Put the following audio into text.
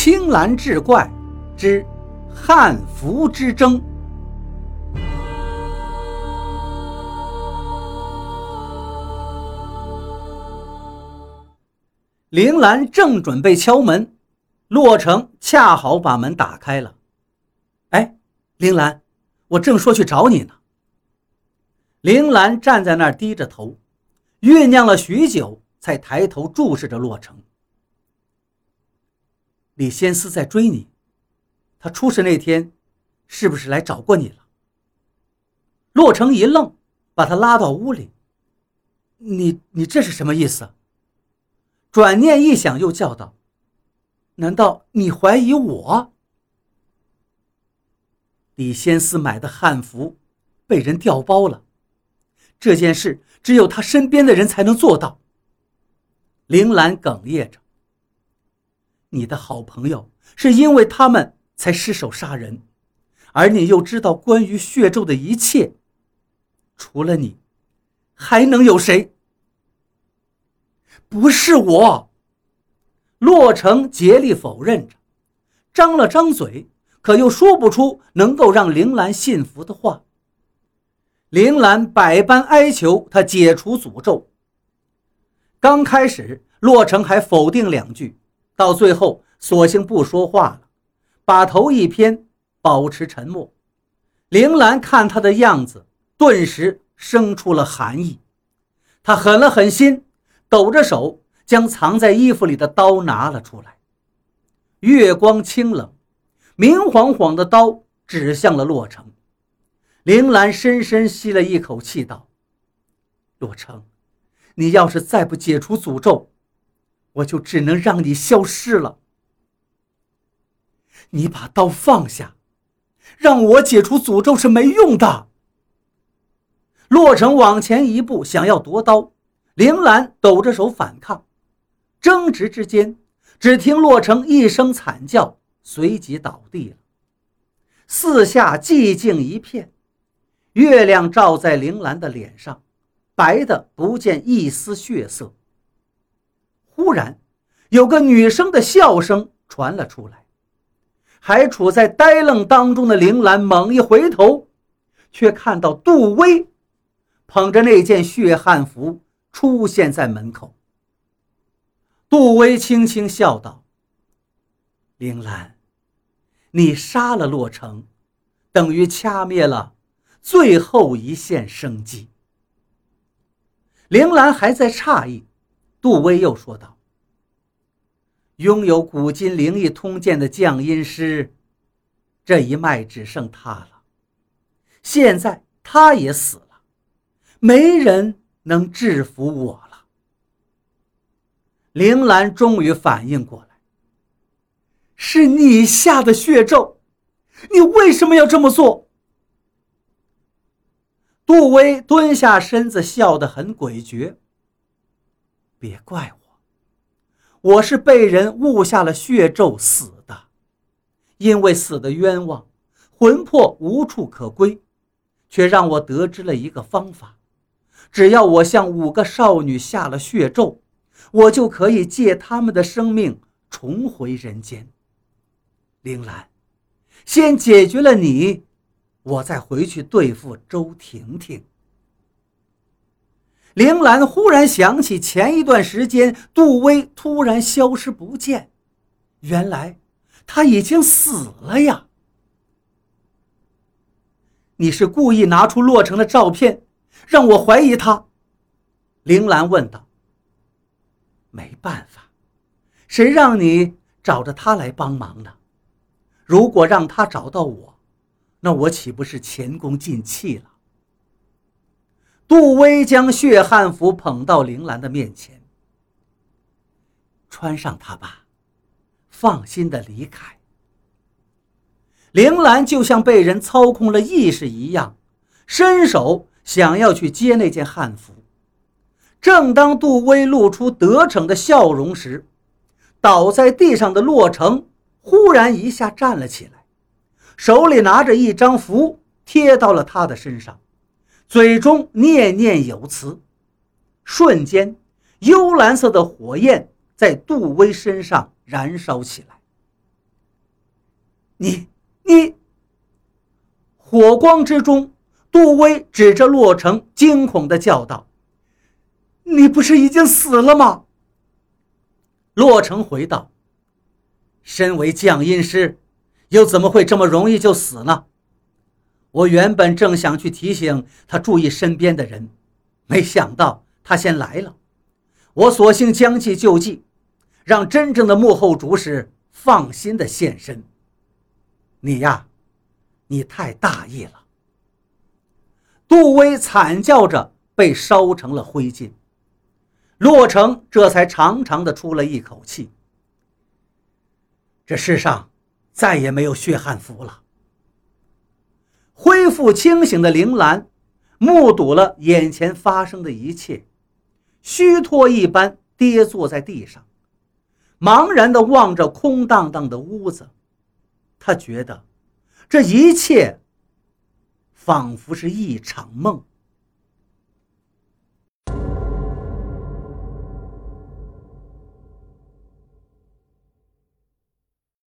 青蓝志怪之汉服之争。铃兰正准备敲门，洛城恰好把门打开了。哎，铃兰，我正说去找你呢。铃兰站在那儿低着头，酝酿了许久，才抬头注视着洛城。李仙思在追你，他出事那天，是不是来找过你了？洛城一愣，把他拉到屋里。你你这是什么意思？转念一想，又叫道：“难道你怀疑我？”李仙思买的汉服被人调包了，这件事只有他身边的人才能做到。铃兰哽咽着：“你的好朋友是因为他们才失手杀人，而你又知道关于血咒的一切，除了你，还能有谁？”不是我，洛城竭力否认着，张了张嘴，可又说不出能够让铃兰信服的话。铃兰百般哀求他解除诅咒。刚开始，洛城还否定两句，到最后索性不说话了，把头一偏，保持沉默。铃兰看他的样子，顿时生出了寒意，他狠了狠心。抖着手，将藏在衣服里的刀拿了出来。月光清冷，明晃晃的刀指向了洛城。铃兰深深吸了一口气，道：“洛城，你要是再不解除诅咒，我就只能让你消失了。你把刀放下，让我解除诅咒是没用的。”洛城往前一步，想要夺刀。铃兰抖着手反抗，争执之间，只听洛城一声惨叫，随即倒地了。四下寂静一片，月亮照在铃兰的脸上，白的不见一丝血色。忽然，有个女生的笑声传了出来，还处在呆愣当中的铃兰猛一回头，却看到杜威捧着那件血汗服。出现在门口，杜威轻轻笑道：“铃兰，你杀了洛城，等于掐灭了最后一线生机。”铃兰还在诧异，杜威又说道：“拥有古今灵异通鉴的降阴师，这一脉只剩他了。现在他也死了，没人。”能制服我了。铃兰终于反应过来，是你下的血咒，你为什么要这么做？杜威蹲下身子，笑得很诡谲。别怪我，我是被人误下了血咒死的，因为死的冤枉，魂魄无处可归，却让我得知了一个方法。只要我向五个少女下了血咒，我就可以借他们的生命重回人间。铃兰，先解决了你，我再回去对付周婷婷。铃兰忽然想起前一段时间杜威突然消失不见，原来他已经死了呀！你是故意拿出洛城的照片？让我怀疑他，铃兰问道。没办法，谁让你找着他来帮忙呢？如果让他找到我，那我岂不是前功尽弃了？杜威将血汉服捧到铃兰的面前，穿上它吧，放心的离开。铃兰就像被人操控了意识一样，伸手。想要去接那件汉服，正当杜威露出得逞的笑容时，倒在地上的洛城忽然一下站了起来，手里拿着一张符贴到了他的身上，嘴中念念有词。瞬间，幽蓝色的火焰在杜威身上燃烧起来。你你！火光之中，杜威指着洛城，惊恐地叫道：“你不是已经死了吗？”洛城回道：“身为降阴师，又怎么会这么容易就死呢？我原本正想去提醒他注意身边的人，没想到他先来了。我索性将计就计，让真正的幕后主使放心的现身。”你呀，你太大意了。杜威惨叫着被烧成了灰烬，洛城这才长长的出了一口气。这世上再也没有血汗符了。恢复清醒的铃兰目睹了眼前发生的一切，虚脱一般跌坐在地上，茫然的望着空荡荡的屋子。他觉得，这一切仿佛是一场梦。